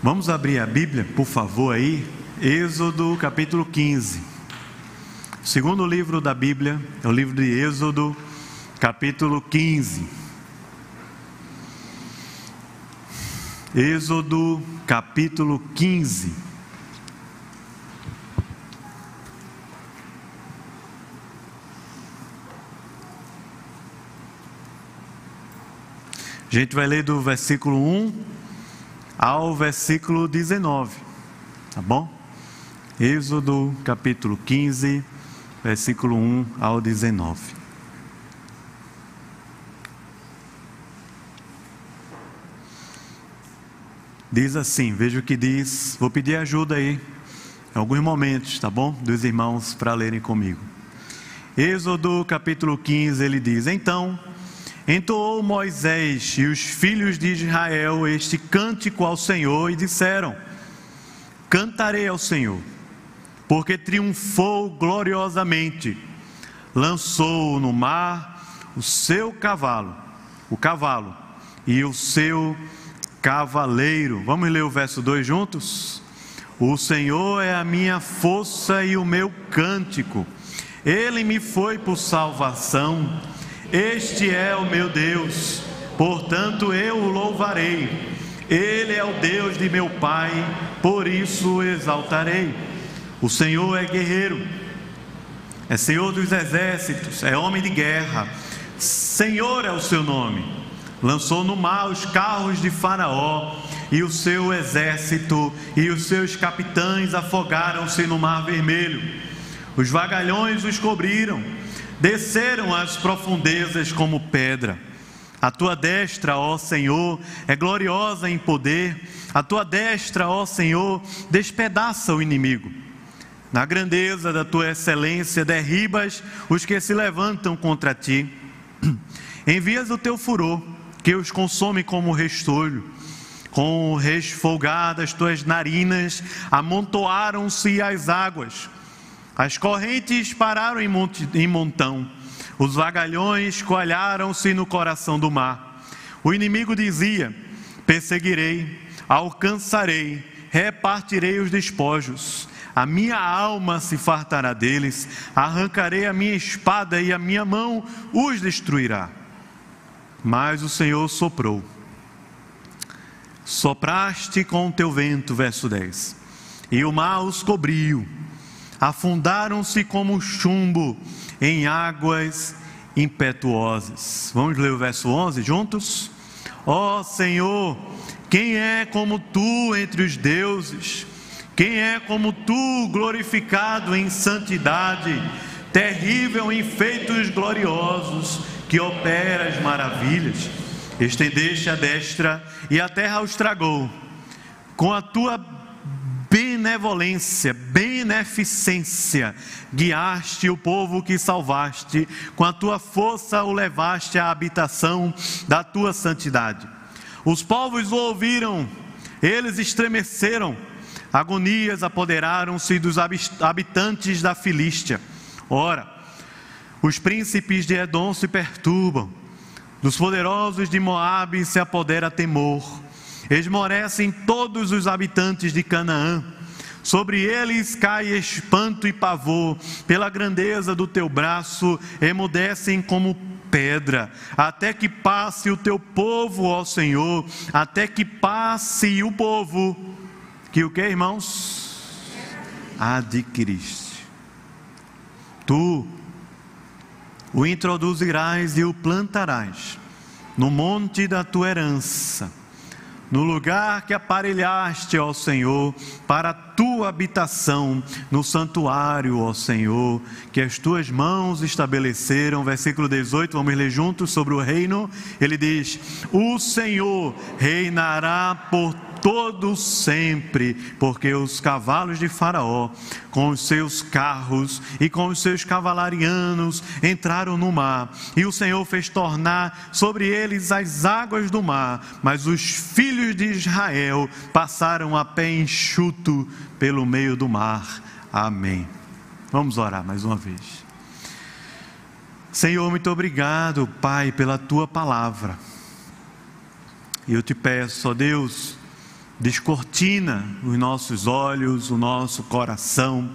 Vamos abrir a Bíblia, por favor, aí. Êxodo capítulo 15. O segundo livro da Bíblia é o livro de Êxodo, capítulo 15. Êxodo capítulo 15. A gente vai ler do versículo 1 ao versículo 19, tá bom? Êxodo capítulo 15, versículo 1 ao 19. Diz assim, veja o que diz, vou pedir ajuda aí, em alguns momentos, tá bom? Dos irmãos para lerem comigo. Êxodo capítulo 15, ele diz: Então Entoou Moisés e os filhos de Israel este cântico ao Senhor e disseram: Cantarei ao Senhor, porque triunfou gloriosamente, lançou no mar o seu cavalo, o cavalo e o seu cavaleiro. Vamos ler o verso 2 juntos? O Senhor é a minha força e o meu cântico, ele me foi por salvação este é o meu Deus, portanto eu o louvarei. Ele é o Deus de meu Pai, por isso o exaltarei. O Senhor é guerreiro, é Senhor dos exércitos, é homem de guerra. Senhor é o seu nome. Lançou no mar os carros de Faraó e o seu exército e os seus capitães afogaram-se no mar vermelho. Os vagalhões os cobriram desceram às profundezas como pedra. A tua destra, ó Senhor, é gloriosa em poder. A tua destra, ó Senhor, despedaça o inimigo. Na grandeza da tua excelência, derribas os que se levantam contra ti. Envias o teu furor, que os consome como restolho. Com resfolgadas tuas narinas, amontoaram-se as águas as correntes pararam em, montão, os vagalhões coalharam-se no coração do mar. O inimigo dizia: Perseguirei, alcançarei, repartirei os despojos. A minha alma se fartará deles, arrancarei a minha espada e a minha mão os destruirá. Mas o Senhor soprou. Sopraste com o teu vento, verso 10, e o mar os cobriu afundaram-se como chumbo em águas impetuosas. Vamos ler o verso 11 juntos? Ó oh, Senhor, quem é como tu entre os deuses? Quem é como tu, glorificado em santidade, terrível em feitos gloriosos, que opera as maravilhas? Estendeste a destra e a terra os tragou. Com a tua benevolência, beneficência, guiaste o povo que salvaste, com a tua força o levaste à habitação da tua santidade. Os povos o ouviram, eles estremeceram, agonias apoderaram-se dos habitantes da Filístia. Ora, os príncipes de Edom se perturbam, dos poderosos de Moabe se apodera temor esmorecem todos os habitantes de Canaã. Sobre eles cai espanto e pavor, pela grandeza do teu braço, emudecem como pedra, até que passe o teu povo, ó Senhor, até que passe o povo, que o que, irmãos? Adquiriste. Tu o introduzirás e o plantarás no monte da tua herança no lugar que aparelhaste, ó Senhor, para a tua habitação, no santuário, ó Senhor, que as tuas mãos estabeleceram. Versículo 18, vamos ler juntos sobre o reino. Ele diz: O Senhor reinará por todo sempre, porque os cavalos de Faraó, com os seus carros e com os seus cavalarianos, entraram no mar, e o Senhor fez tornar sobre eles as águas do mar, mas os filhos de Israel passaram a pé enxuto pelo meio do mar. Amém. Vamos orar mais uma vez. Senhor, muito obrigado, Pai, pela tua palavra. E eu te peço, ó Deus, descortina os nossos olhos, o nosso coração,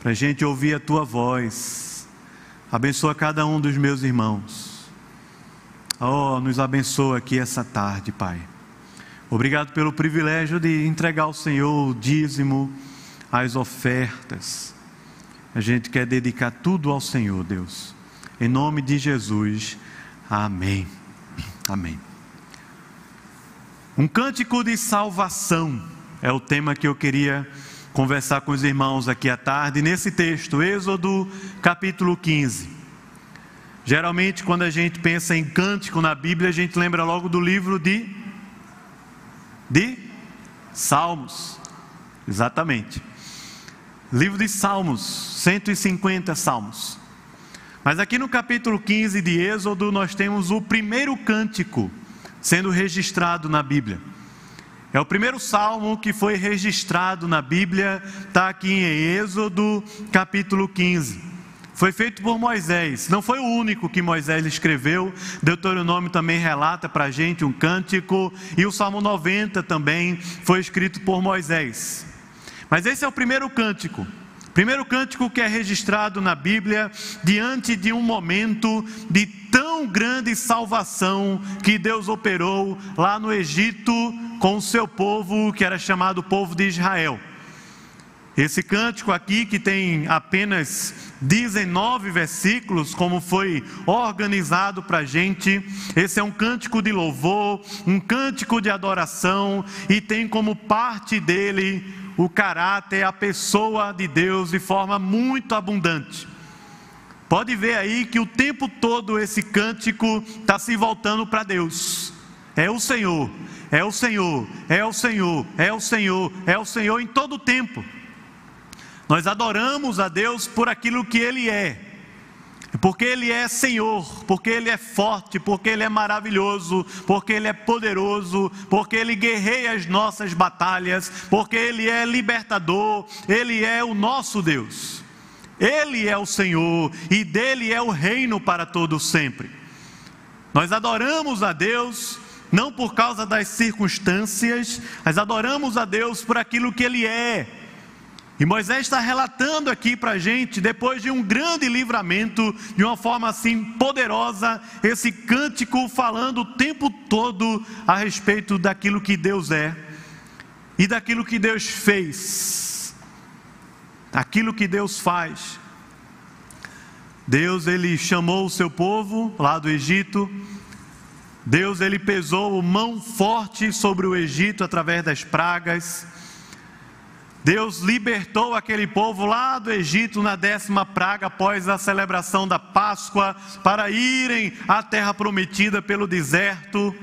para a gente ouvir a tua voz. Abençoa cada um dos meus irmãos. Oh, nos abençoa aqui essa tarde, Pai. Obrigado pelo privilégio de entregar ao Senhor o dízimo, as ofertas. A gente quer dedicar tudo ao Senhor, Deus. Em nome de Jesus. Amém. Amém. Um cântico de salvação é o tema que eu queria conversar com os irmãos aqui à tarde, nesse texto, Êxodo capítulo 15. Geralmente, quando a gente pensa em cântico na Bíblia, a gente lembra logo do livro de, de Salmos. Exatamente. Livro de Salmos, 150 salmos. Mas aqui no capítulo 15 de Êxodo, nós temos o primeiro cântico sendo registrado na Bíblia. É o primeiro salmo que foi registrado na Bíblia, está aqui em Êxodo capítulo 15. Foi feito por Moisés, não foi o único que Moisés escreveu. Deuteronômio também relata para a gente um cântico, e o Salmo 90 também foi escrito por Moisés. Mas esse é o primeiro cântico. Primeiro cântico que é registrado na Bíblia diante de um momento de tão grande salvação que Deus operou lá no Egito com o seu povo, que era chamado povo de Israel. Esse cântico aqui, que tem apenas 19 versículos, como foi organizado para a gente, esse é um cântico de louvor, um cântico de adoração, e tem como parte dele o caráter, a pessoa de Deus de forma muito abundante. Pode ver aí que o tempo todo esse cântico está se voltando para Deus. É o Senhor, é o Senhor, é o Senhor, é o Senhor, é o Senhor em todo o tempo. Nós adoramos a Deus por aquilo que Ele é, porque Ele é Senhor, porque Ele é forte, porque Ele é maravilhoso, porque Ele é poderoso, porque Ele guerreia as nossas batalhas, porque Ele é libertador, Ele é o nosso Deus. Ele é o Senhor e dele é o reino para todos sempre. Nós adoramos a Deus não por causa das circunstâncias, mas adoramos a Deus por aquilo que Ele é e Moisés está relatando aqui para a gente, depois de um grande livramento, de uma forma assim poderosa, esse cântico falando o tempo todo a respeito daquilo que Deus é e daquilo que Deus fez, aquilo que Deus faz. Deus ele chamou o seu povo lá do Egito. Deus ele pesou mão forte sobre o Egito através das pragas. Deus libertou aquele povo lá do Egito na décima praga após a celebração da Páscoa para irem à terra prometida pelo deserto.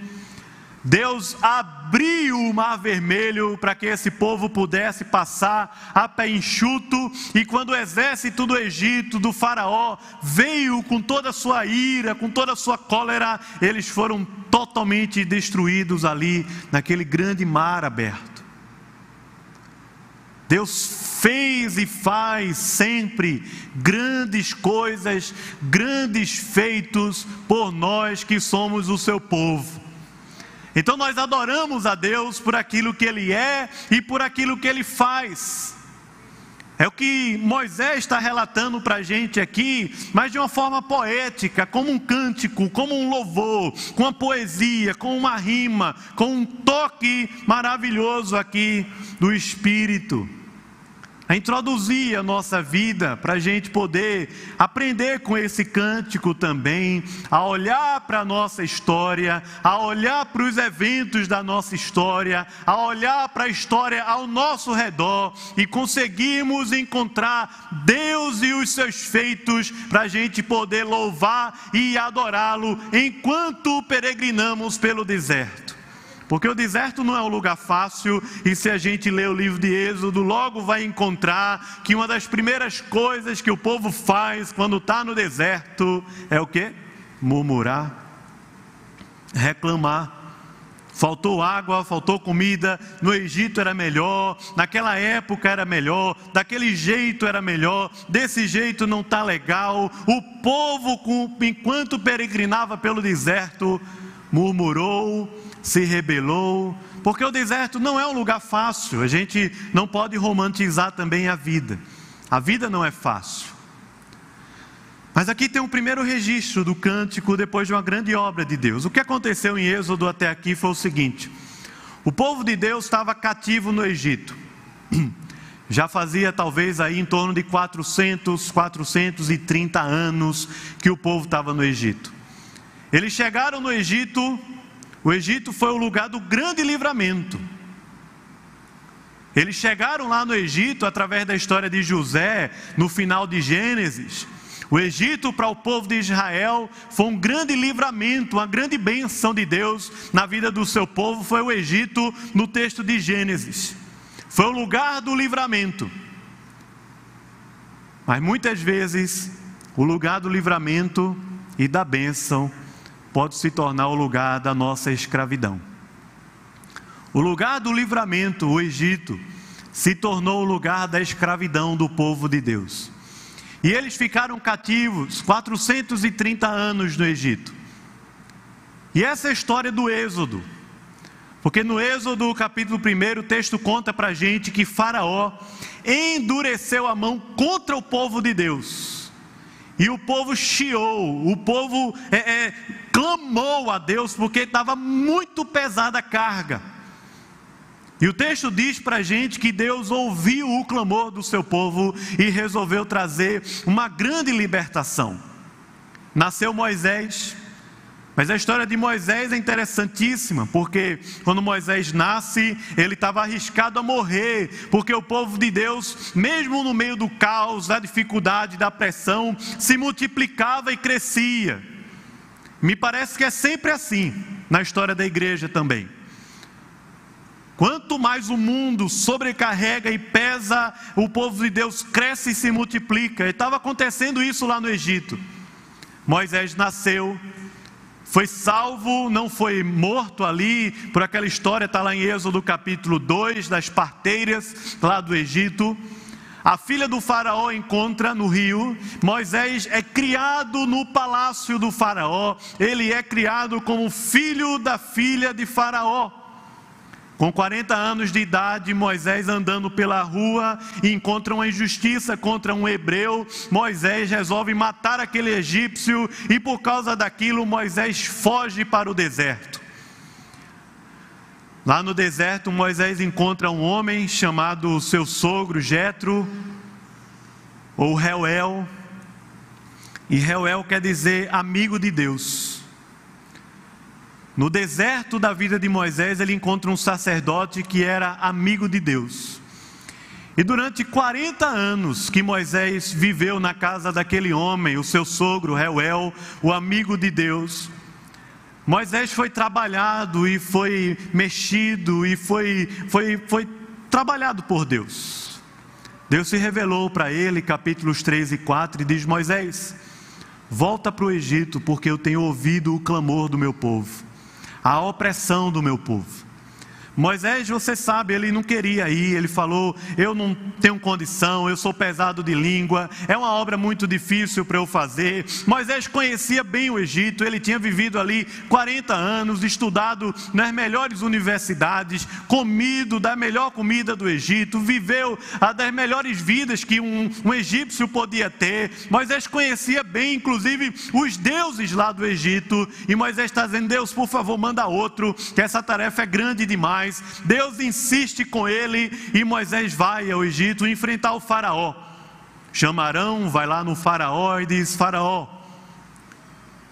Deus abriu o mar vermelho para que esse povo pudesse passar a pé enxuto, e quando o exército do Egito, do Faraó, veio com toda a sua ira, com toda a sua cólera, eles foram totalmente destruídos ali, naquele grande mar aberto. Deus fez e faz sempre grandes coisas, grandes feitos por nós que somos o seu povo. Então nós adoramos a Deus por aquilo que Ele é e por aquilo que Ele faz. É o que Moisés está relatando para a gente aqui, mas de uma forma poética, como um cântico, como um louvor, com uma poesia, com uma rima, com um toque maravilhoso aqui do Espírito a introduzir a nossa vida para a gente poder aprender com esse cântico também, a olhar para a nossa história, a olhar para os eventos da nossa história, a olhar para a história ao nosso redor e conseguirmos encontrar Deus e os seus feitos para a gente poder louvar e adorá-lo enquanto peregrinamos pelo deserto. Porque o deserto não é um lugar fácil, e se a gente ler o livro de Êxodo, logo vai encontrar que uma das primeiras coisas que o povo faz quando está no deserto é o que? Murmurar, reclamar. Faltou água, faltou comida, no Egito era melhor, naquela época era melhor, daquele jeito era melhor, desse jeito não está legal. O povo, enquanto peregrinava pelo deserto, murmurou, se rebelou, porque o deserto não é um lugar fácil, a gente não pode romantizar também a vida. A vida não é fácil. Mas aqui tem um primeiro registro do cântico depois de uma grande obra de Deus. O que aconteceu em Êxodo até aqui foi o seguinte: o povo de Deus estava cativo no Egito. Já fazia talvez aí em torno de 400, 430 anos que o povo estava no Egito. Eles chegaram no Egito, o Egito foi o lugar do grande livramento. Eles chegaram lá no Egito através da história de José, no final de Gênesis. O Egito para o povo de Israel foi um grande livramento, uma grande bênção de Deus na vida do seu povo. Foi o Egito no texto de Gênesis. Foi o lugar do livramento. Mas muitas vezes, o lugar do livramento e da bênção pode se tornar o lugar da nossa escravidão. O lugar do livramento, o Egito, se tornou o lugar da escravidão do povo de Deus. E eles ficaram cativos 430 anos no Egito. E essa é a história do Êxodo. Porque no Êxodo, capítulo 1, o texto conta para a gente que Faraó endureceu a mão contra o povo de Deus. E o povo chiou, o povo é, é, clamou a Deus porque estava muito pesada a carga. E o texto diz para a gente que Deus ouviu o clamor do seu povo e resolveu trazer uma grande libertação. Nasceu Moisés, mas a história de Moisés é interessantíssima, porque quando Moisés nasce, ele estava arriscado a morrer, porque o povo de Deus, mesmo no meio do caos, da dificuldade, da pressão, se multiplicava e crescia. Me parece que é sempre assim na história da igreja também. Quanto mais o mundo sobrecarrega e pesa, o povo de Deus cresce e se multiplica. Estava acontecendo isso lá no Egito. Moisés nasceu, foi salvo, não foi morto ali, por aquela história, está lá em Êxodo capítulo 2, das parteiras lá do Egito. A filha do Faraó encontra no rio. Moisés é criado no palácio do Faraó. Ele é criado como filho da filha de Faraó. Com 40 anos de idade, Moisés andando pela rua encontra uma injustiça contra um hebreu. Moisés resolve matar aquele egípcio e por causa daquilo Moisés foge para o deserto. Lá no deserto, Moisés encontra um homem chamado seu sogro Jetro ou Reuel. E Reuel quer dizer amigo de Deus. No deserto da vida de Moisés, ele encontra um sacerdote que era amigo de Deus. E durante 40 anos que Moisés viveu na casa daquele homem, o seu sogro Reuel, o amigo de Deus, Moisés foi trabalhado e foi mexido e foi, foi, foi trabalhado por Deus. Deus se revelou para ele, capítulos 3 e 4, e diz: Moisés, volta para o Egito, porque eu tenho ouvido o clamor do meu povo a opressão do meu povo. Moisés, você sabe, ele não queria ir, ele falou: Eu não tenho condição, eu sou pesado de língua, é uma obra muito difícil para eu fazer. Moisés conhecia bem o Egito, ele tinha vivido ali 40 anos, estudado nas melhores universidades, comido da melhor comida do Egito, viveu a das melhores vidas que um, um egípcio podia ter. Moisés conhecia bem, inclusive, os deuses lá do Egito, e Moisés está dizendo: Deus, por favor, manda outro, que essa tarefa é grande demais. Deus insiste com ele e Moisés vai ao Egito enfrentar o Faraó. Chamarão, vai lá no Faraó e diz: Faraó,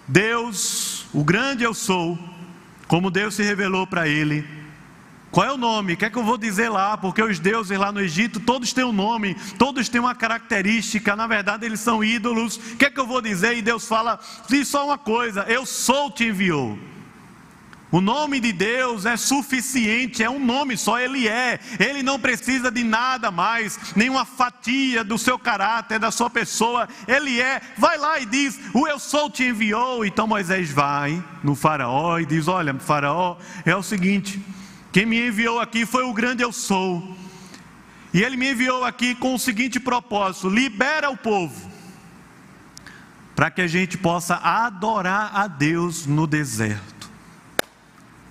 Deus, o grande eu sou, como Deus se revelou para ele. Qual é o nome? O que é que eu vou dizer lá? Porque os deuses lá no Egito, todos têm um nome, todos têm uma característica, na verdade eles são ídolos. O que é que eu vou dizer? E Deus fala: diz só uma coisa: eu sou te enviou. O nome de Deus é suficiente, é um nome só, Ele é. Ele não precisa de nada mais, nenhuma fatia do seu caráter, da sua pessoa. Ele é. Vai lá e diz: O eu sou te enviou. Então Moisés vai no Faraó e diz: Olha, Faraó, é o seguinte: quem me enviou aqui foi o grande eu sou. E ele me enviou aqui com o seguinte propósito: libera o povo, para que a gente possa adorar a Deus no deserto.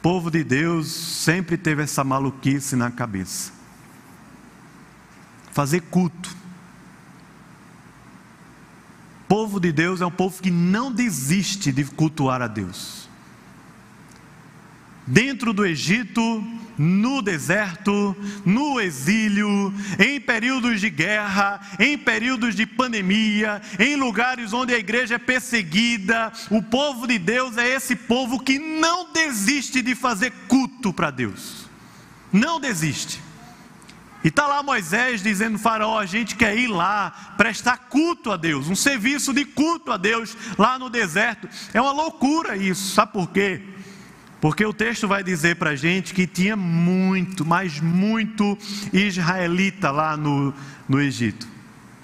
Povo de Deus sempre teve essa maluquice na cabeça. Fazer culto. O povo de Deus é um povo que não desiste de cultuar a Deus dentro do Egito, no deserto, no exílio, em períodos de guerra, em períodos de pandemia, em lugares onde a igreja é perseguida, o povo de Deus é esse povo que não desiste de fazer culto para Deus. Não desiste. E está lá Moisés dizendo: Faraó, a gente quer ir lá prestar culto a Deus, um serviço de culto a Deus lá no deserto. É uma loucura isso, sabe por quê? Porque o texto vai dizer para a gente que tinha muito, mas muito israelita lá no, no Egito.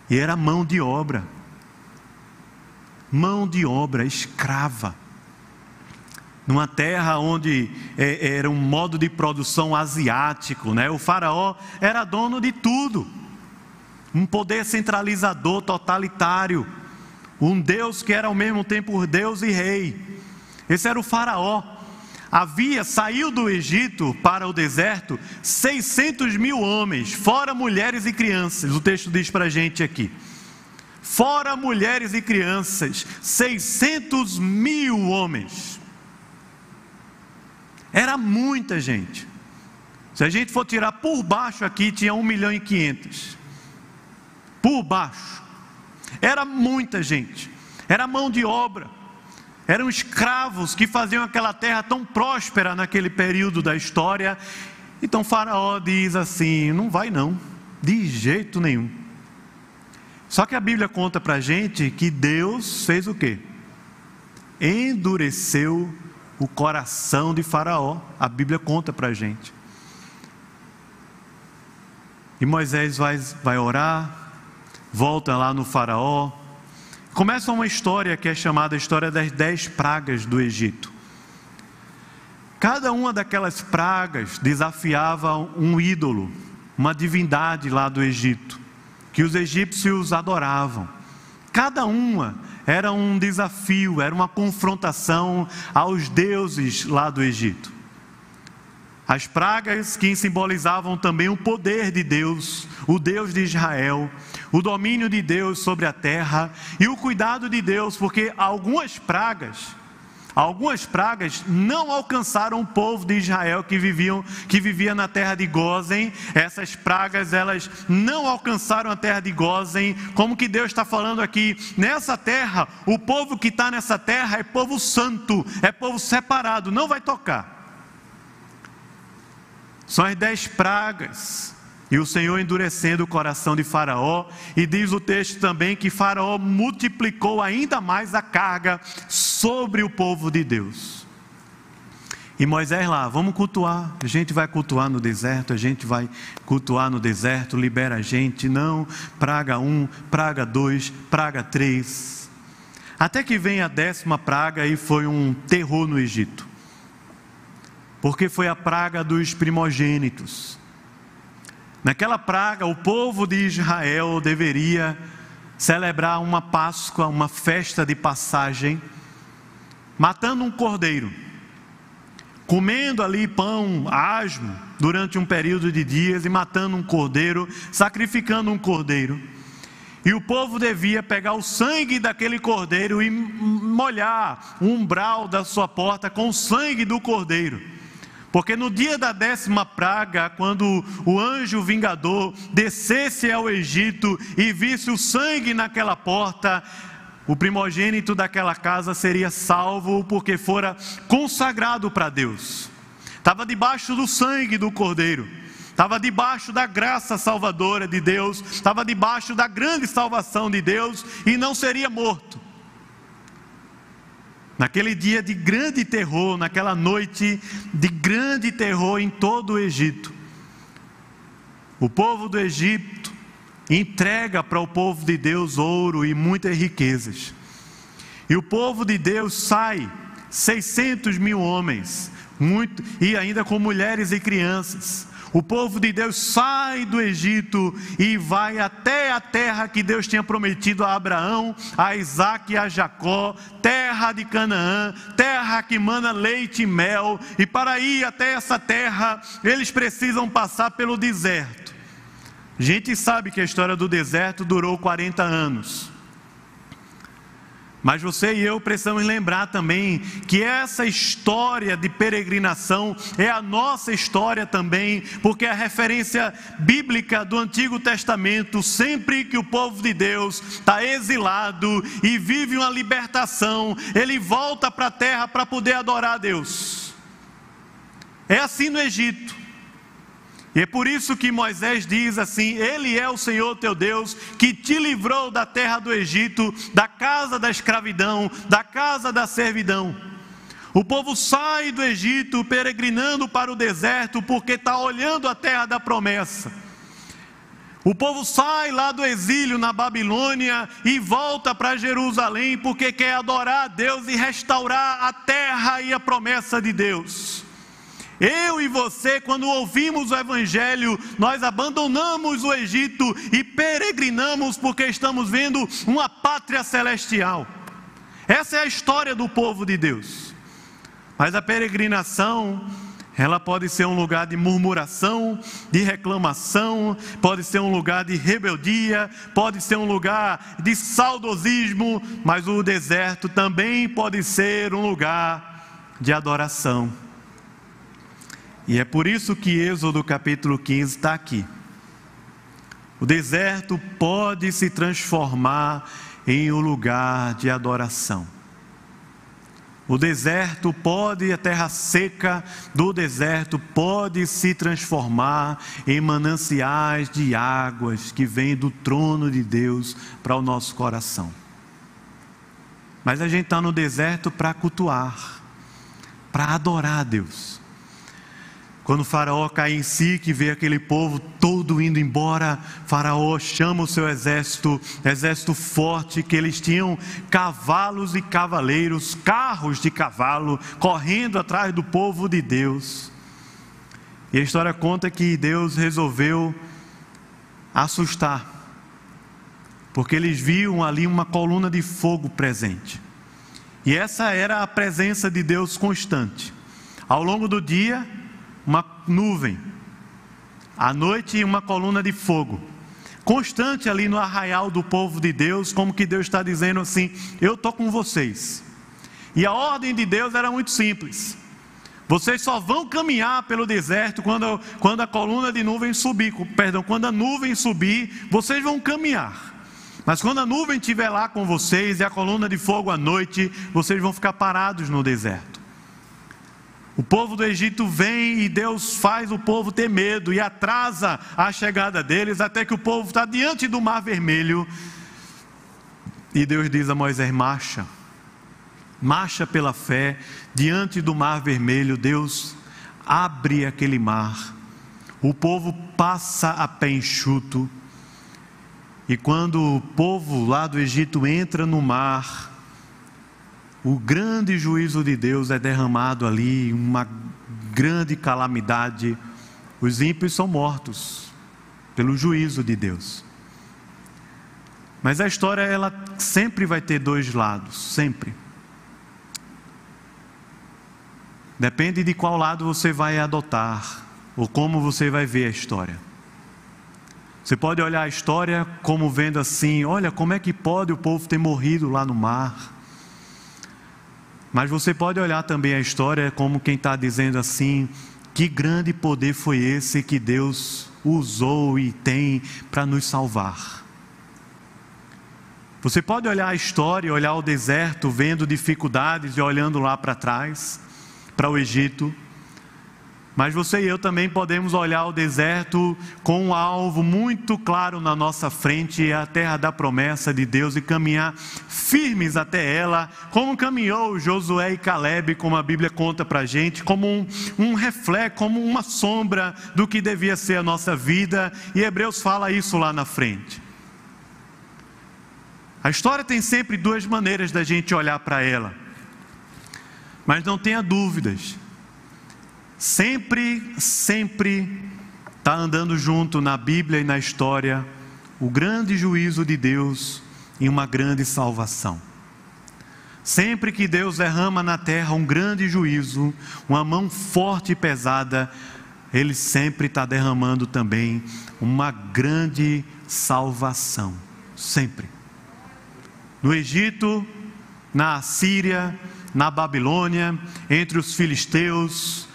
E era mão de obra. Mão de obra escrava. Numa terra onde é, era um modo de produção asiático, né? o faraó era dono de tudo. Um poder centralizador totalitário. Um Deus que era ao mesmo tempo Deus e rei. Esse era o faraó havia, saiu do Egito para o deserto 600 mil homens, fora mulheres e crianças, o texto diz para a gente aqui. Fora mulheres e crianças, 600 mil homens. Era muita gente. Se a gente for tirar por baixo aqui, tinha 1 milhão e 500. Por baixo. Era muita gente. Era mão de obra eram escravos que faziam aquela terra tão próspera naquele período da história. Então Faraó diz assim: não vai não, de jeito nenhum. Só que a Bíblia conta para gente que Deus fez o quê? Endureceu o coração de Faraó. A Bíblia conta para gente. E Moisés vai, vai orar, volta lá no Faraó, Começa uma história que é chamada a história das dez pragas do Egito. Cada uma daquelas pragas desafiava um ídolo, uma divindade lá do Egito, que os egípcios adoravam. Cada uma era um desafio, era uma confrontação aos deuses lá do Egito. As pragas que simbolizavam também o poder de Deus, o Deus de Israel, o domínio de Deus sobre a terra e o cuidado de Deus, porque algumas pragas, algumas pragas não alcançaram o povo de Israel que viviam, que vivia na terra de Gozen. Essas pragas elas não alcançaram a terra de Gozen. Como que Deus está falando aqui nessa terra? O povo que está nessa terra é povo santo, é povo separado, não vai tocar. São as dez pragas. E o Senhor endurecendo o coração de Faraó, e diz o texto também que Faraó multiplicou ainda mais a carga sobre o povo de Deus. E Moisés lá, vamos cultuar. A gente vai cultuar no deserto, a gente vai cultuar no deserto, libera a gente. Não, praga um, praga dois, praga três. Até que vem a décima praga e foi um terror no Egito porque foi a praga dos primogênitos. Naquela praga, o povo de Israel deveria celebrar uma Páscoa, uma festa de passagem, matando um cordeiro, comendo ali pão asmo durante um período de dias e matando um cordeiro, sacrificando um cordeiro. E o povo devia pegar o sangue daquele cordeiro e molhar o umbral da sua porta com o sangue do cordeiro. Porque no dia da décima praga, quando o anjo vingador descesse ao Egito e visse o sangue naquela porta, o primogênito daquela casa seria salvo porque fora consagrado para Deus. Estava debaixo do sangue do cordeiro, estava debaixo da graça salvadora de Deus, estava debaixo da grande salvação de Deus e não seria morto. Naquele dia de grande terror, naquela noite de grande terror em todo o Egito, o povo do Egito entrega para o povo de Deus ouro e muitas riquezas. E o povo de Deus sai, 600 mil homens, muito, e ainda com mulheres e crianças. O povo de Deus sai do Egito e vai até a terra que Deus tinha prometido a Abraão, a Isaac e a Jacó, terra de Canaã, terra que mana leite e mel, e para ir até essa terra, eles precisam passar pelo deserto. A gente sabe que a história do deserto durou 40 anos. Mas você e eu precisamos lembrar também que essa história de peregrinação é a nossa história também, porque a referência bíblica do Antigo Testamento, sempre que o povo de Deus está exilado e vive uma libertação, ele volta para a terra para poder adorar a Deus. É assim no Egito. E é por isso que Moisés diz assim: Ele é o Senhor teu Deus que te livrou da terra do Egito, da casa da escravidão, da casa da servidão. O povo sai do Egito peregrinando para o deserto porque está olhando a terra da promessa. O povo sai lá do exílio na Babilônia e volta para Jerusalém porque quer adorar a Deus e restaurar a terra e a promessa de Deus. Eu e você, quando ouvimos o Evangelho, nós abandonamos o Egito e peregrinamos porque estamos vendo uma pátria celestial. Essa é a história do povo de Deus. Mas a peregrinação, ela pode ser um lugar de murmuração, de reclamação, pode ser um lugar de rebeldia, pode ser um lugar de saudosismo, mas o deserto também pode ser um lugar de adoração. E é por isso que Êxodo capítulo 15 está aqui. O deserto pode se transformar em um lugar de adoração. O deserto pode, a terra seca do deserto pode se transformar em mananciais de águas que vêm do trono de Deus para o nosso coração. Mas a gente está no deserto para cultuar, para adorar a Deus. Quando Faraó cai em si, que vê aquele povo todo indo embora, Faraó chama o seu exército, exército forte, que eles tinham cavalos e cavaleiros, carros de cavalo, correndo atrás do povo de Deus. E a história conta que Deus resolveu assustar, porque eles viam ali uma coluna de fogo presente. E essa era a presença de Deus constante. Ao longo do dia, uma nuvem, à noite uma coluna de fogo, constante ali no arraial do povo de Deus, como que Deus está dizendo assim: Eu estou com vocês. E a ordem de Deus era muito simples. Vocês só vão caminhar pelo deserto quando, quando a coluna de nuvem subir, perdão, quando a nuvem subir, vocês vão caminhar. Mas quando a nuvem estiver lá com vocês e a coluna de fogo à noite, vocês vão ficar parados no deserto. O povo do Egito vem e Deus faz o povo ter medo e atrasa a chegada deles até que o povo está diante do mar vermelho. E Deus diz a Moisés: marcha, marcha pela fé diante do mar vermelho. Deus abre aquele mar, o povo passa a pé enxuto. E quando o povo lá do Egito entra no mar, o grande juízo de Deus é derramado ali, uma grande calamidade. Os ímpios são mortos pelo juízo de Deus. Mas a história ela sempre vai ter dois lados, sempre. Depende de qual lado você vai adotar ou como você vai ver a história. Você pode olhar a história como vendo assim: olha, como é que pode o povo ter morrido lá no mar? Mas você pode olhar também a história como quem está dizendo assim: que grande poder foi esse que Deus usou e tem para nos salvar. Você pode olhar a história, olhar o deserto, vendo dificuldades e olhando lá para trás, para o Egito. Mas você e eu também podemos olhar o deserto com um alvo muito claro na nossa frente, é a terra da promessa de Deus, e caminhar firmes até ela, como caminhou Josué e Caleb, como a Bíblia conta para a gente, como um, um reflexo, como uma sombra do que devia ser a nossa vida, e Hebreus fala isso lá na frente. A história tem sempre duas maneiras da gente olhar para ela, mas não tenha dúvidas Sempre, sempre está andando junto na Bíblia e na história o grande juízo de Deus e uma grande salvação. Sempre que Deus derrama na terra um grande juízo, uma mão forte e pesada, Ele sempre está derramando também uma grande salvação. Sempre. No Egito, na Síria, na Babilônia, entre os filisteus,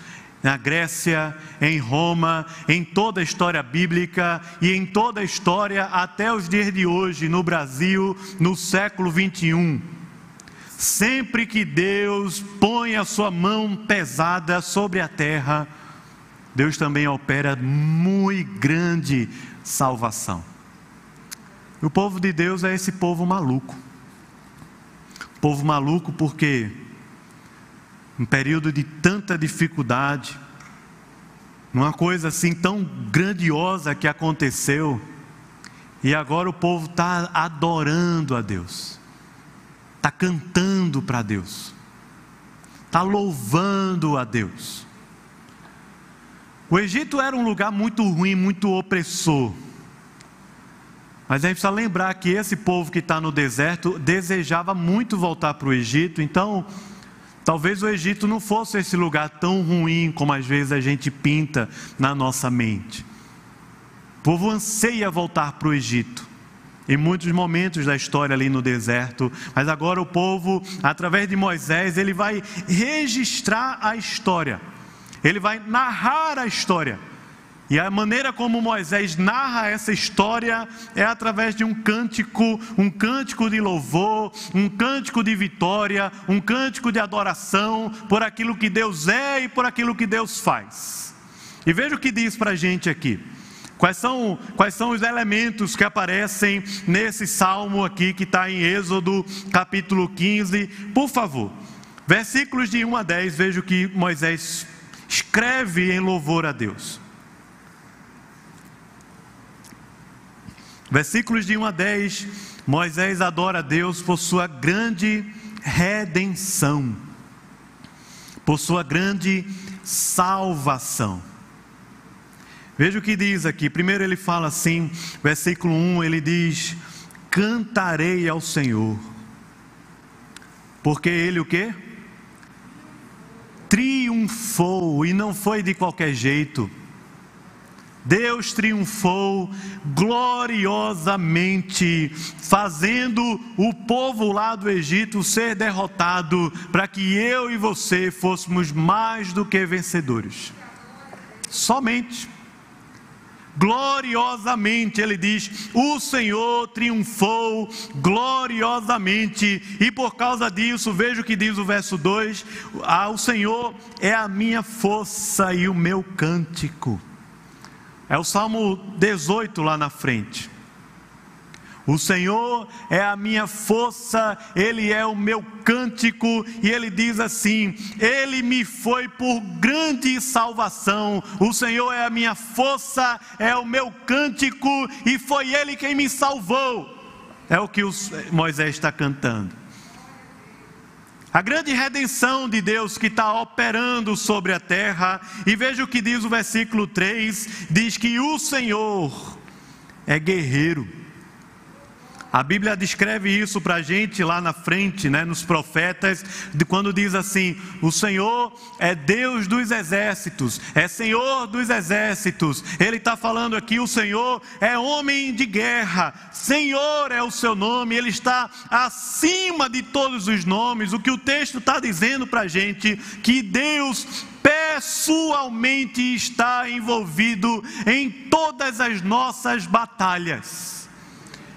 na Grécia, em Roma, em toda a história bíblica e em toda a história até os dias de hoje, no Brasil, no século 21. Sempre que Deus põe a sua mão pesada sobre a terra, Deus também opera muito grande salvação. O povo de Deus é esse povo maluco. Povo maluco porque um período de tanta dificuldade, uma coisa assim tão grandiosa que aconteceu, e agora o povo está adorando a Deus, está cantando para Deus, está louvando a Deus. O Egito era um lugar muito ruim, muito opressor. Mas a gente precisa lembrar que esse povo que está no deserto desejava muito voltar para o Egito, então Talvez o Egito não fosse esse lugar tão ruim como às vezes a gente pinta na nossa mente. O povo anseia voltar para o Egito. Em muitos momentos da história ali no deserto, mas agora o povo, através de Moisés, ele vai registrar a história, ele vai narrar a história. E a maneira como Moisés narra essa história é através de um cântico, um cântico de louvor, um cântico de vitória, um cântico de adoração por aquilo que Deus é e por aquilo que Deus faz. E veja o que diz para a gente aqui. Quais são, quais são os elementos que aparecem nesse salmo aqui que está em Êxodo capítulo 15? Por favor, versículos de 1 a 10, veja o que Moisés escreve em louvor a Deus. Versículos de 1 a 10, Moisés adora a Deus por sua grande redenção, por sua grande salvação. Veja o que diz aqui. Primeiro ele fala assim, versículo 1, ele diz: "Cantarei ao Senhor". Porque ele o quê? Triunfou e não foi de qualquer jeito. Deus triunfou gloriosamente, fazendo o povo lá do Egito ser derrotado, para que eu e você fôssemos mais do que vencedores. Somente. Gloriosamente, ele diz: o Senhor triunfou gloriosamente, e por causa disso, veja o que diz o verso 2: ah, o Senhor é a minha força e o meu cântico. É o Salmo 18 lá na frente. O Senhor é a minha força, Ele é o meu cântico, e Ele diz assim: Ele me foi por grande salvação. O Senhor é a minha força, é o meu cântico, e foi Ele quem me salvou. É o que Moisés está cantando. A grande redenção de Deus que está operando sobre a terra, e veja o que diz o versículo 3: diz que o Senhor é guerreiro. A Bíblia descreve isso para a gente lá na frente, né, nos profetas, de quando diz assim: o Senhor é Deus dos exércitos, é Senhor dos exércitos. Ele está falando aqui: o Senhor é homem de guerra, Senhor é o seu nome, ele está acima de todos os nomes. O que o texto está dizendo para a gente, que Deus pessoalmente está envolvido em todas as nossas batalhas.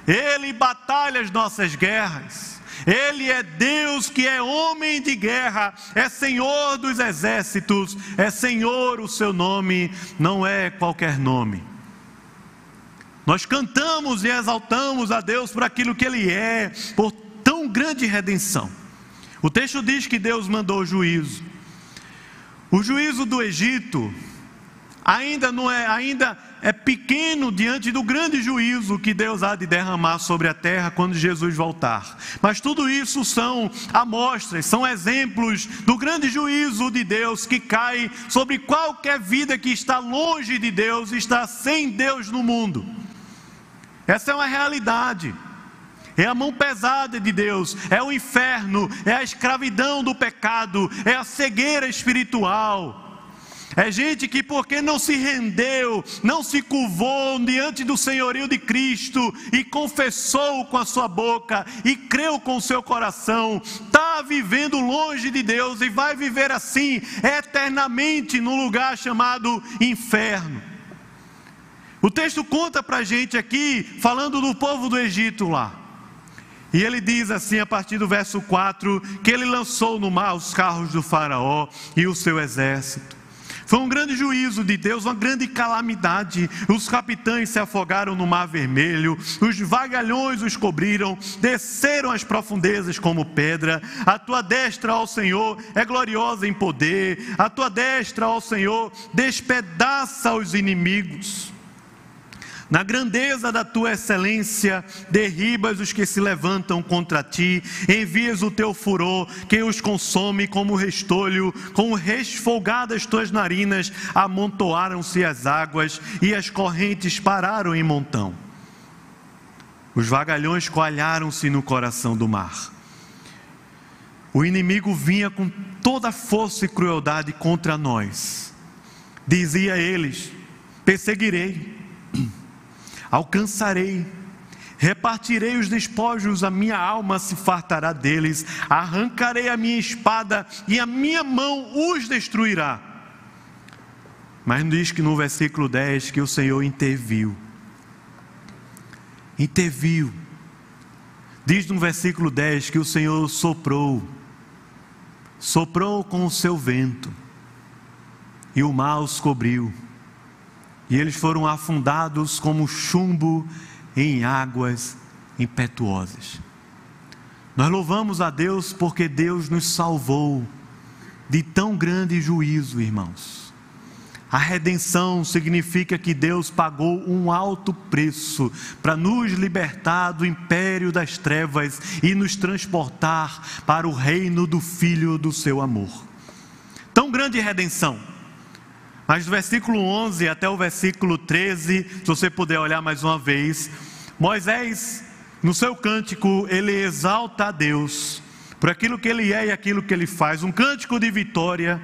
Ele batalha as nossas guerras. Ele é Deus que é homem de guerra, é Senhor dos exércitos, é Senhor o seu nome, não é qualquer nome. Nós cantamos e exaltamos a Deus por aquilo que Ele é, por tão grande redenção. O texto diz que Deus mandou juízo. O juízo do Egito ainda não é, ainda é pequeno diante do grande juízo que Deus há de derramar sobre a terra quando Jesus voltar. Mas tudo isso são amostras, são exemplos do grande juízo de Deus que cai sobre qualquer vida que está longe de Deus, está sem Deus no mundo. Essa é uma realidade. É a mão pesada de Deus, é o inferno, é a escravidão do pecado, é a cegueira espiritual. É gente que, porque não se rendeu, não se curvou diante do senhorio de Cristo e confessou com a sua boca e creu com o seu coração, está vivendo longe de Deus e vai viver assim eternamente no lugar chamado inferno. O texto conta para a gente aqui, falando do povo do Egito lá. E ele diz assim, a partir do verso 4, que ele lançou no mar os carros do Faraó e o seu exército. Foi um grande juízo de Deus, uma grande calamidade. Os capitães se afogaram no mar vermelho, os vagalhões os cobriram, desceram as profundezas como pedra. A tua destra, ó Senhor, é gloriosa em poder. A tua destra, ó Senhor, despedaça os inimigos. Na grandeza da tua excelência, derribas os que se levantam contra ti, envias o teu furor, que os consome como restolho, com resfolgadas tuas narinas, amontoaram-se as águas e as correntes pararam em montão. Os vagalhões coalharam-se no coração do mar. O inimigo vinha com toda força e crueldade contra nós. Dizia eles: Perseguirei alcançarei, repartirei os despojos, a minha alma se fartará deles, arrancarei a minha espada e a minha mão os destruirá. Mas diz que no versículo 10 que o Senhor interviu. Interviu. Diz no versículo 10 que o Senhor soprou, soprou com o seu vento, e o mar os cobriu e eles foram afundados como chumbo em águas impetuosas. Nós louvamos a Deus porque Deus nos salvou de tão grande juízo, irmãos. A redenção significa que Deus pagou um alto preço para nos libertar do império das trevas e nos transportar para o reino do Filho do seu amor. Tão grande redenção mas do versículo 11 até o versículo 13, se você puder olhar mais uma vez, Moisés, no seu cântico, ele exalta a Deus por aquilo que ele é e aquilo que ele faz, um cântico de vitória,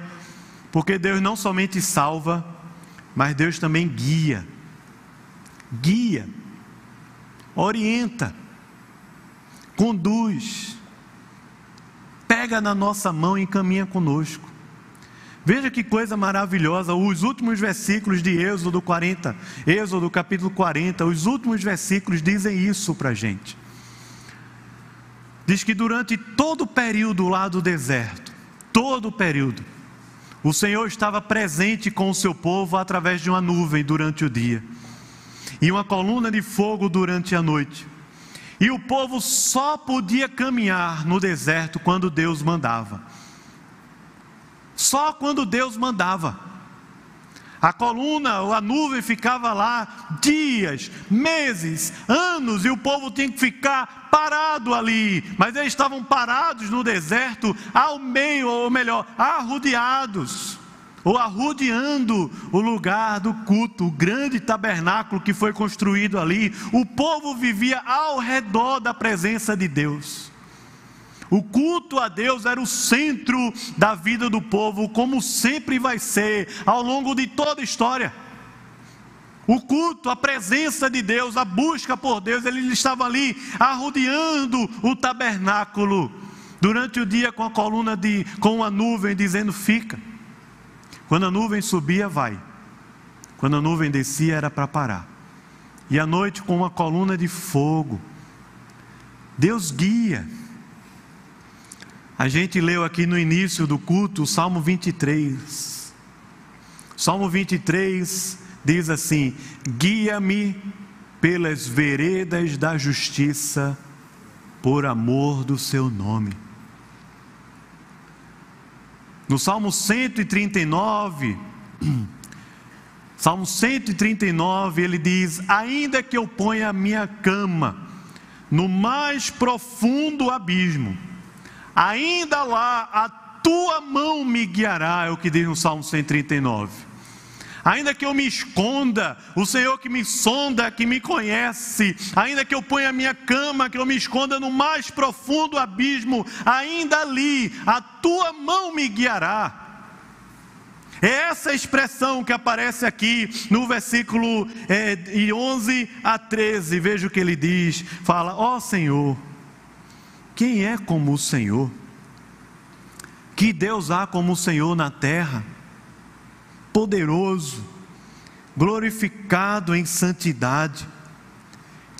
porque Deus não somente salva, mas Deus também guia, guia, orienta, conduz, pega na nossa mão e caminha conosco. Veja que coisa maravilhosa, os últimos versículos de Êxodo 40, Êxodo capítulo 40, os últimos versículos dizem isso para a gente. Diz que durante todo o período lá do deserto, todo o período, o Senhor estava presente com o seu povo através de uma nuvem durante o dia e uma coluna de fogo durante a noite. E o povo só podia caminhar no deserto quando Deus mandava. Só quando Deus mandava. A coluna, a nuvem ficava lá dias, meses, anos, e o povo tinha que ficar parado ali. Mas eles estavam parados no deserto, ao meio, ou melhor, arrodeados, ou arrodeando o lugar do culto, o grande tabernáculo que foi construído ali. O povo vivia ao redor da presença de Deus. O culto a Deus era o centro da vida do povo, como sempre vai ser ao longo de toda a história. O culto, a presença de Deus, a busca por Deus, ele estava ali arrodeando o tabernáculo durante o dia com a coluna de com a nuvem dizendo fica. Quando a nuvem subia, vai. Quando a nuvem descia era para parar. E à noite com uma coluna de fogo. Deus guia. A gente leu aqui no início do culto o Salmo 23. Salmo 23 diz assim: Guia-me pelas veredas da justiça, por amor do seu nome. No Salmo 139, Salmo 139, ele diz: Ainda que eu ponha a minha cama no mais profundo abismo, ainda lá a tua mão me guiará, é o que diz no Salmo 139. Ainda que eu me esconda, o Senhor que me sonda, que me conhece, ainda que eu ponha a minha cama, que eu me esconda no mais profundo abismo, ainda ali a tua mão me guiará. É essa expressão que aparece aqui no versículo é, 11 a 13. Veja o que ele diz: fala, ó oh, Senhor, quem é como o Senhor? Que Deus há como o Senhor na terra? poderoso, glorificado em santidade,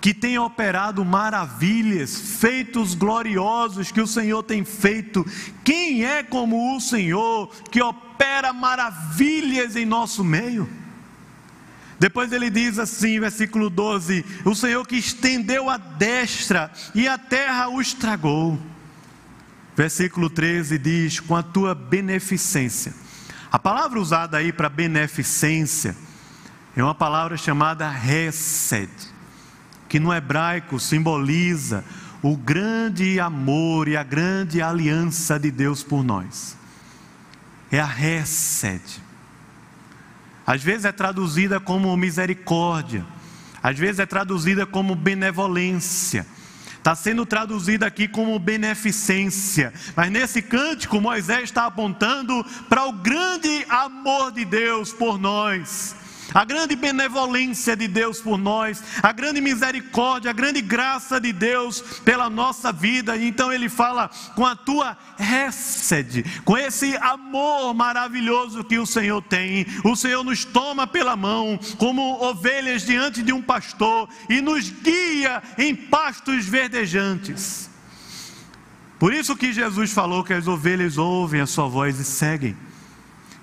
que tem operado maravilhas, feitos gloriosos que o Senhor tem feito. Quem é como o Senhor que opera maravilhas em nosso meio? Depois ele diz assim, versículo 12: O Senhor que estendeu a destra e a terra o estragou. Versículo 13 diz: Com a tua beneficência a palavra usada aí para beneficência é uma palavra chamada Hesed, que no hebraico simboliza o grande amor e a grande aliança de Deus por nós. É a Hesed. Às vezes é traduzida como misericórdia, às vezes é traduzida como benevolência. Está sendo traduzido aqui como beneficência, mas nesse cântico Moisés está apontando para o grande amor de Deus por nós a grande benevolência de Deus por nós, a grande misericórdia, a grande graça de Deus pela nossa vida. Então ele fala com a tua récede, com esse amor maravilhoso que o Senhor tem. O Senhor nos toma pela mão como ovelhas diante de um pastor e nos guia em pastos verdejantes. Por isso que Jesus falou que as ovelhas ouvem a sua voz e seguem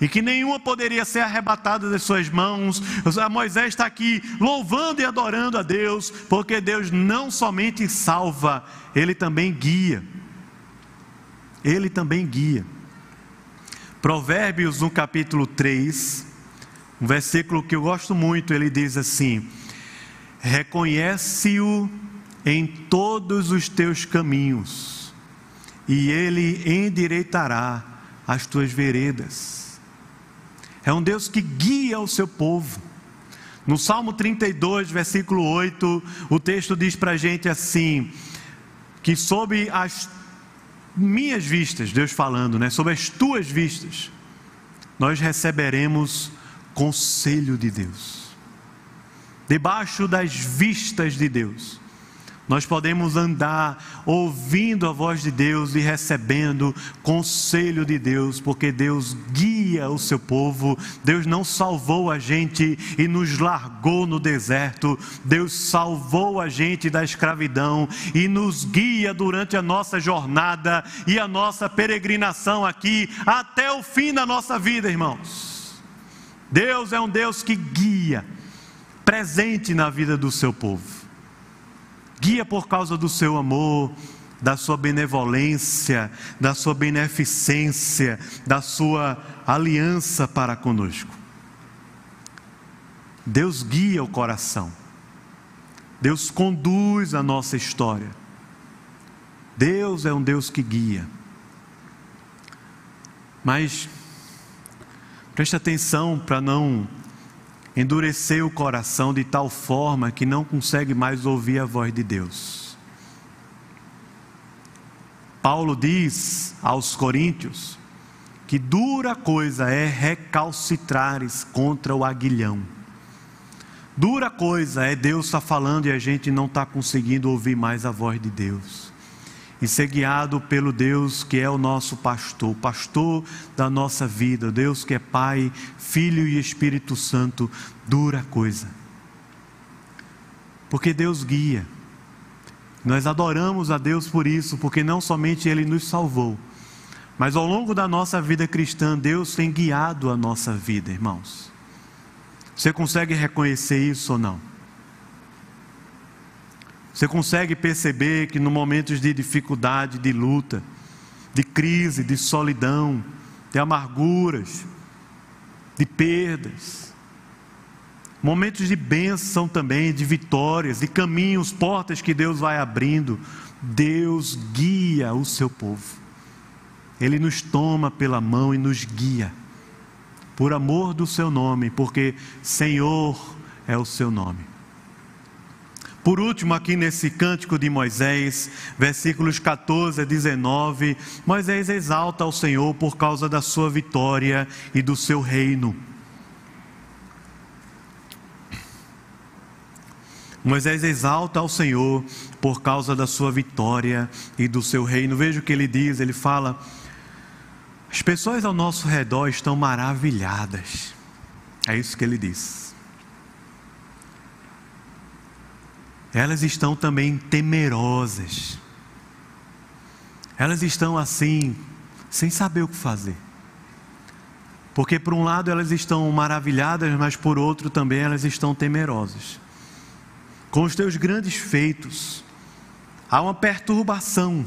e que nenhuma poderia ser arrebatada das suas mãos. Moisés está aqui louvando e adorando a Deus, porque Deus não somente salva, ele também guia. Ele também guia. Provérbios no capítulo 3, um versículo que eu gosto muito, ele diz assim: Reconhece-o em todos os teus caminhos, e ele endireitará as tuas veredas. É um Deus que guia o seu povo. No Salmo 32, versículo 8, o texto diz para a gente assim: que sob as minhas vistas, Deus falando, né, sob as tuas vistas, nós receberemos conselho de Deus. Debaixo das vistas de Deus, nós podemos andar ouvindo a voz de Deus e recebendo conselho de Deus, porque Deus guia o seu povo. Deus não salvou a gente e nos largou no deserto. Deus salvou a gente da escravidão e nos guia durante a nossa jornada e a nossa peregrinação aqui até o fim da nossa vida, irmãos. Deus é um Deus que guia, presente na vida do seu povo guia por causa do seu amor, da sua benevolência, da sua beneficência, da sua aliança para conosco. Deus guia o coração, Deus conduz a nossa história. Deus é um Deus que guia. Mas preste atenção para não endureceu o coração de tal forma que não consegue mais ouvir a voz de Deus. Paulo diz aos Coríntios que dura coisa é recalcitrares contra o aguilhão. Dura coisa é Deus estar tá falando e a gente não está conseguindo ouvir mais a voz de Deus e ser guiado pelo Deus que é o nosso pastor, pastor da nossa vida, Deus que é Pai, Filho e Espírito Santo, dura coisa. Porque Deus guia. Nós adoramos a Deus por isso, porque não somente Ele nos salvou, mas ao longo da nossa vida cristã, Deus tem guiado a nossa vida, irmãos. Você consegue reconhecer isso ou não? Você consegue perceber que no momentos de dificuldade, de luta, de crise, de solidão, de amarguras, de perdas, momentos de bênção também, de vitórias, de caminhos, portas que Deus vai abrindo. Deus guia o seu povo. Ele nos toma pela mão e nos guia, por amor do seu nome, porque Senhor é o seu nome. Por último, aqui nesse cântico de Moisés, versículos 14 a 19, Moisés exalta ao Senhor por causa da sua vitória e do seu reino. Moisés exalta ao Senhor por causa da sua vitória e do seu reino. Veja o que ele diz: ele fala, as pessoas ao nosso redor estão maravilhadas. É isso que ele diz. Elas estão também temerosas. Elas estão assim, sem saber o que fazer. Porque por um lado elas estão maravilhadas, mas por outro também elas estão temerosas com os teus grandes feitos, há uma perturbação,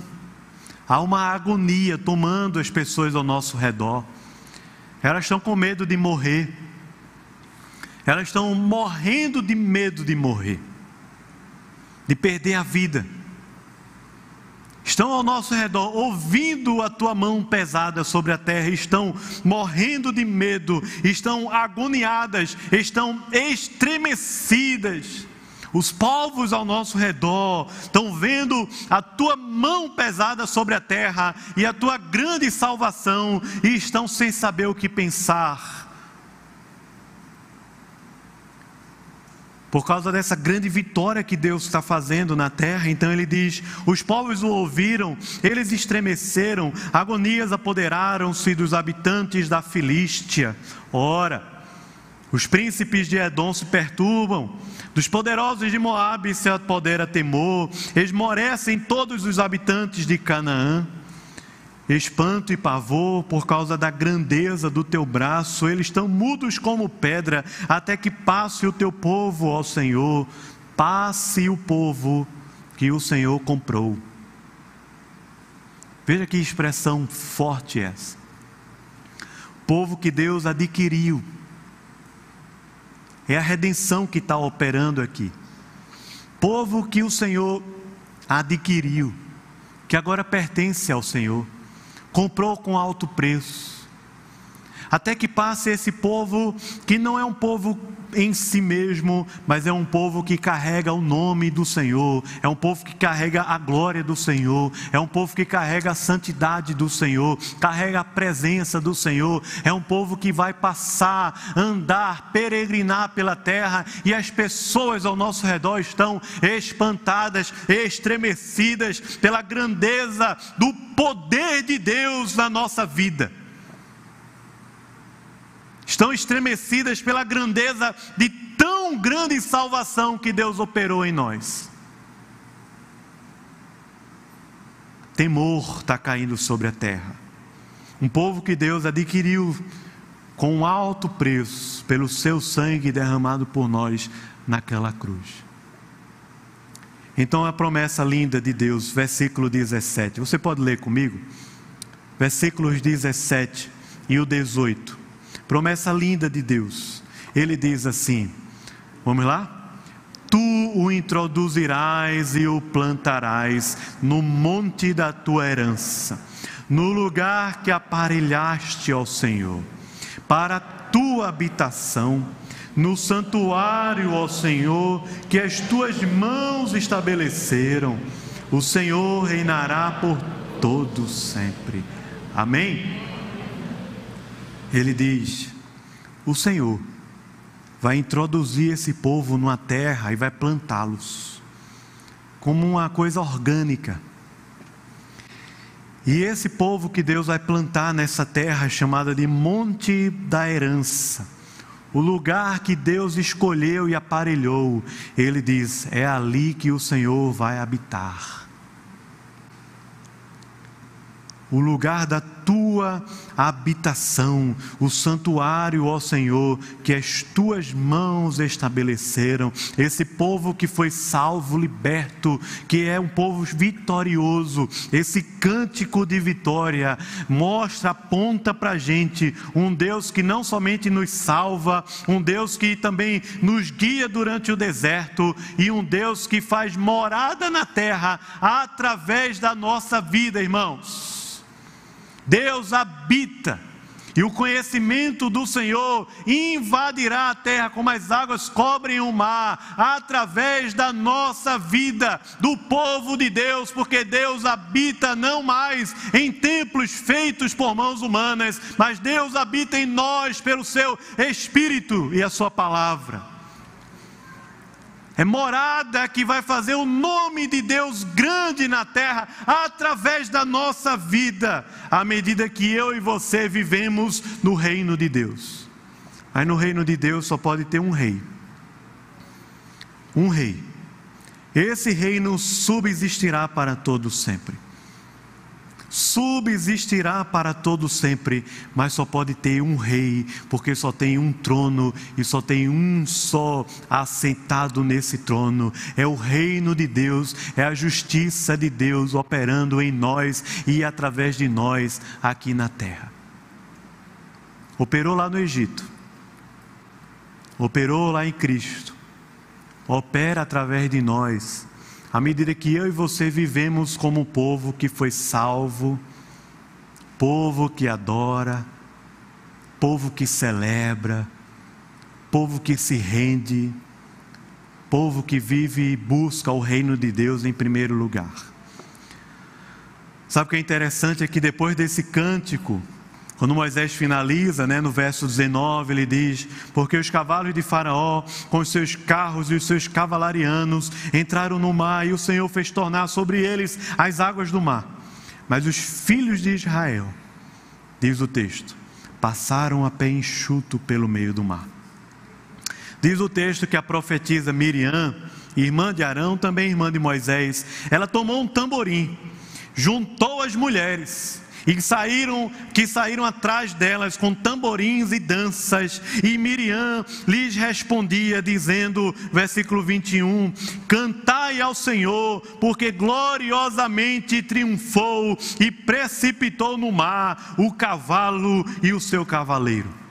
há uma agonia tomando as pessoas ao nosso redor. Elas estão com medo de morrer, elas estão morrendo de medo de morrer, de perder a vida. Estão ao nosso redor, ouvindo a tua mão pesada sobre a terra, estão morrendo de medo, estão agoniadas, estão estremecidas os povos ao nosso redor estão vendo a tua mão pesada sobre a terra e a tua grande salvação e estão sem saber o que pensar. Por causa dessa grande vitória que Deus está fazendo na terra, então ele diz: os povos o ouviram, eles estremeceram, agonias apoderaram-se dos habitantes da Filístia. Ora, os príncipes de Edom se perturbam, dos poderosos de Moabe se apodera temor, esmorecem todos os habitantes de Canaã. Espanto e pavor por causa da grandeza do teu braço, eles estão mudos como pedra, até que passe o teu povo, ó Senhor, passe o povo que o Senhor comprou. Veja que expressão forte é essa. Povo que Deus adquiriu é a redenção que está operando aqui. Povo que o Senhor adquiriu, que agora pertence ao Senhor, comprou com alto preço. Até que passe esse povo que não é um povo em si mesmo, mas é um povo que carrega o nome do Senhor, é um povo que carrega a glória do Senhor, é um povo que carrega a santidade do Senhor, carrega a presença do Senhor, é um povo que vai passar, andar, peregrinar pela terra e as pessoas ao nosso redor estão espantadas, estremecidas pela grandeza do poder de Deus na nossa vida estão estremecidas pela grandeza de tão grande salvação que Deus operou em nós. Temor está caindo sobre a terra. Um povo que Deus adquiriu com alto preço pelo seu sangue derramado por nós naquela cruz. Então a promessa linda de Deus, versículo 17. Você pode ler comigo? Versículos 17 e o 18. Promessa linda de Deus. Ele diz assim: Vamos lá? Tu o introduzirás e o plantarás no monte da tua herança, no lugar que aparelhaste ao Senhor, para a tua habitação, no santuário ao Senhor, que as tuas mãos estabeleceram. O Senhor reinará por todos sempre. Amém? Ele diz: O Senhor vai introduzir esse povo numa terra e vai plantá-los como uma coisa orgânica. E esse povo que Deus vai plantar nessa terra chamada de Monte da Herança, o lugar que Deus escolheu e aparelhou, ele diz: é ali que o Senhor vai habitar. O lugar da tua habitação, o santuário, ó Senhor, que as tuas mãos estabeleceram. Esse povo que foi salvo, liberto, que é um povo vitorioso. Esse cântico de vitória mostra, aponta para a gente um Deus que não somente nos salva, um Deus que também nos guia durante o deserto e um Deus que faz morada na terra através da nossa vida, irmãos. Deus habita e o conhecimento do Senhor invadirá a terra como as águas cobrem o mar, através da nossa vida, do povo de Deus, porque Deus habita não mais em templos feitos por mãos humanas, mas Deus habita em nós pelo seu Espírito e a Sua palavra. É morada que vai fazer o nome de Deus grande na terra através da nossa vida, à medida que eu e você vivemos no reino de Deus. Mas no reino de Deus só pode ter um rei. Um rei. Esse reino subsistirá para todos sempre subsistirá para todo sempre, mas só pode ter um rei, porque só tem um trono e só tem um só assentado nesse trono. É o reino de Deus, é a justiça de Deus operando em nós e através de nós aqui na terra. Operou lá no Egito. Operou lá em Cristo. Opera através de nós à medida que eu e você vivemos como povo que foi salvo, povo que adora, povo que celebra, povo que se rende, povo que vive e busca o reino de Deus em primeiro lugar. Sabe o que é interessante é que depois desse cântico, quando Moisés finaliza, né, no verso 19, ele diz: Porque os cavalos de Faraó, com os seus carros e os seus cavalarianos, entraram no mar, e o Senhor fez tornar sobre eles as águas do mar. Mas os filhos de Israel, diz o texto, passaram a pé enxuto pelo meio do mar. Diz o texto que a profetisa Miriam, irmã de Arão, também irmã de Moisés, ela tomou um tamborim, juntou as mulheres, e saíram, que saíram atrás delas com tamborins e danças, e Miriam lhes respondia, dizendo, versículo 21, cantai ao Senhor, porque gloriosamente triunfou e precipitou no mar o cavalo e o seu cavaleiro.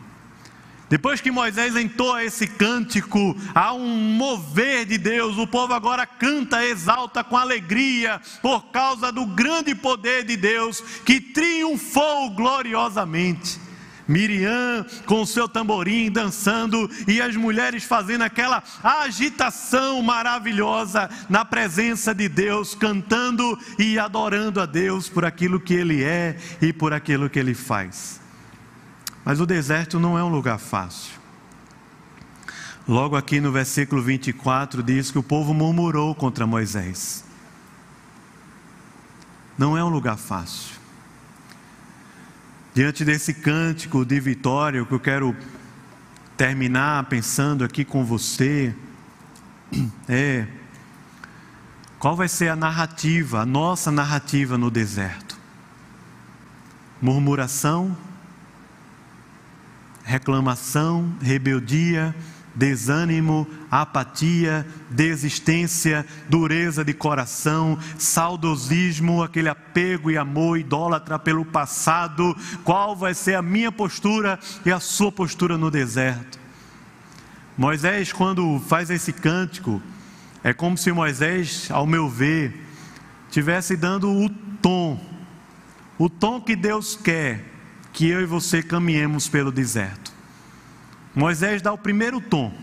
Depois que Moisés entoa esse cântico, há um mover de Deus, o povo agora canta, exalta com alegria, por causa do grande poder de Deus que triunfou gloriosamente. Miriam com seu tamborim dançando e as mulheres fazendo aquela agitação maravilhosa na presença de Deus, cantando e adorando a Deus por aquilo que Ele é e por aquilo que Ele faz. Mas o deserto não é um lugar fácil. Logo aqui no versículo 24 diz que o povo murmurou contra Moisés. Não é um lugar fácil. Diante desse cântico de vitória, que eu quero terminar pensando aqui com você, é qual vai ser a narrativa, a nossa narrativa no deserto? Murmuração? Reclamação, rebeldia, desânimo, apatia, desistência, dureza de coração, saudosismo, aquele apego e amor idólatra pelo passado. Qual vai ser a minha postura e a sua postura no deserto? Moisés, quando faz esse cântico, é como se Moisés, ao meu ver, tivesse dando o tom, o tom que Deus quer que eu e você caminhemos pelo deserto. Moisés dá o primeiro tom.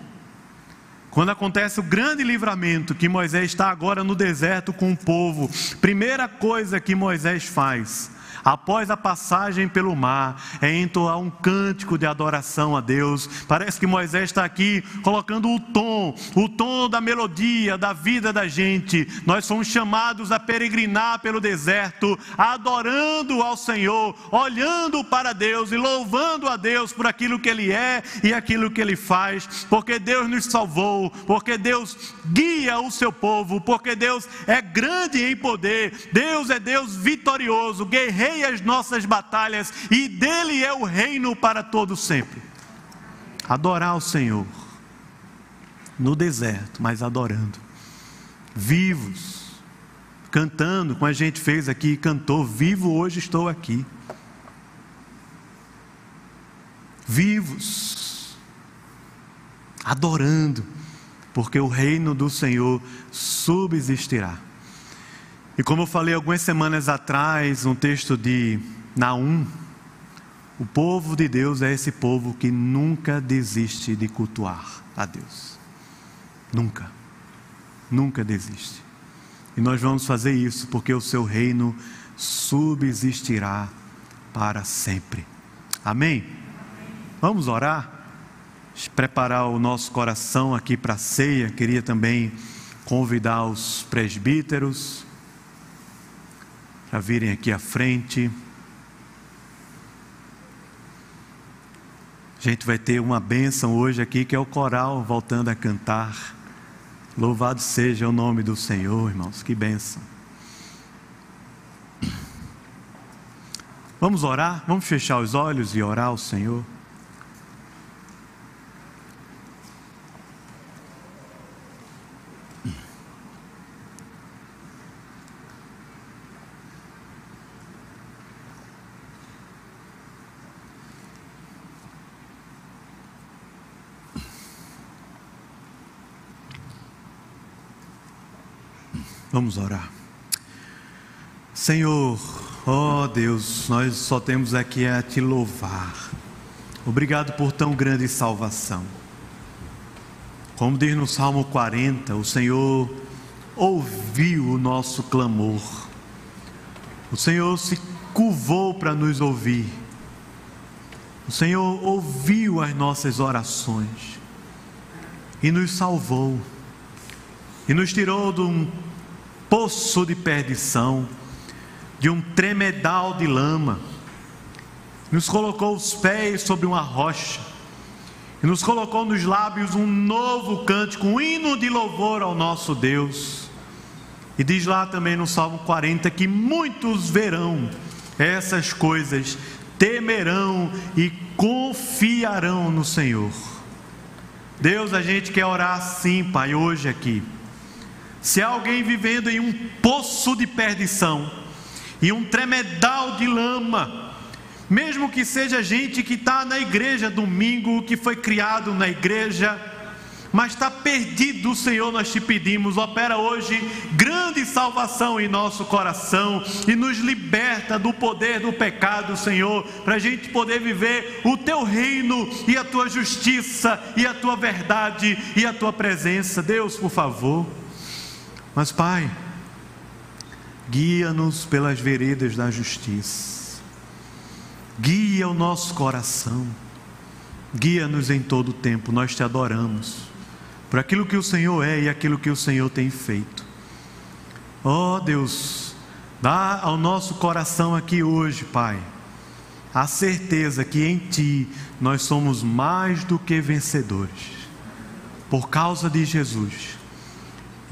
Quando acontece o grande livramento, que Moisés está agora no deserto com o povo, primeira coisa que Moisés faz, após a passagem pelo mar, é entoar um cântico de adoração a Deus. Parece que Moisés está aqui colocando o tom, o tom da melodia, da vida da gente. Nós somos chamados a peregrinar pelo deserto, adorando ao Senhor, olhando para Deus e louvando a Deus por aquilo que Ele é e aquilo que Ele faz, porque Deus nos salvou, porque Deus guia o seu povo, porque Deus é grande em poder, Deus é Deus vitorioso, guerreiro rei as nossas batalhas e dele é o reino para todo sempre. Adorar o Senhor no deserto, mas adorando, vivos, cantando, como a gente fez aqui, cantou, vivo hoje estou aqui. Vivos, adorando, porque o reino do Senhor subsistirá. E como eu falei algumas semanas atrás, um texto de Naum, o povo de Deus é esse povo que nunca desiste de cultuar a Deus. Nunca. Nunca desiste. E nós vamos fazer isso porque o seu reino subsistirá para sempre. Amém? Vamos orar? Preparar o nosso coração aqui para a ceia. Queria também convidar os presbíteros para virem aqui à frente. A gente vai ter uma bênção hoje aqui, que é o coral voltando a cantar. Louvado seja o nome do Senhor, irmãos, que bênção. Vamos orar? Vamos fechar os olhos e orar ao Senhor? Vamos orar. Senhor, ó oh Deus, nós só temos aqui a te louvar. Obrigado por tão grande salvação. Como diz no Salmo 40, o Senhor ouviu o nosso clamor. O Senhor se curvou para nos ouvir. O Senhor ouviu as nossas orações e nos salvou e nos tirou de um poço de perdição, de um tremedal de lama, nos colocou os pés sobre uma rocha, e nos colocou nos lábios um novo cântico, um hino de louvor ao nosso Deus. E diz lá também no Salmo 40 que muitos verão essas coisas, temerão e confiarão no Senhor. Deus, a gente quer orar assim, Pai, hoje aqui. Se há alguém vivendo em um poço de perdição e um tremedal de lama, mesmo que seja gente que está na igreja domingo, que foi criado na igreja, mas está perdido, Senhor, nós te pedimos, opera hoje grande salvação em nosso coração e nos liberta do poder do pecado, Senhor, para a gente poder viver o teu reino e a tua justiça e a tua verdade e a tua presença. Deus, por favor. Mas, Pai, guia-nos pelas veredas da justiça, guia o nosso coração, guia-nos em todo o tempo, nós te adoramos, por aquilo que o Senhor é e aquilo que o Senhor tem feito. Ó oh, Deus, dá ao nosso coração aqui hoje, Pai, a certeza que em Ti nós somos mais do que vencedores, por causa de Jesus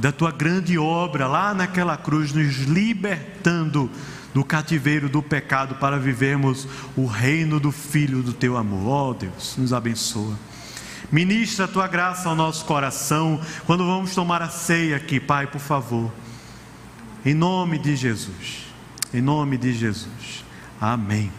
da tua grande obra lá naquela cruz, nos libertando do cativeiro do pecado para vivermos o reino do Filho do teu amor. Ó oh, Deus, nos abençoa. Ministra a tua graça ao nosso coração quando vamos tomar a ceia aqui, Pai, por favor. Em nome de Jesus. Em nome de Jesus. Amém.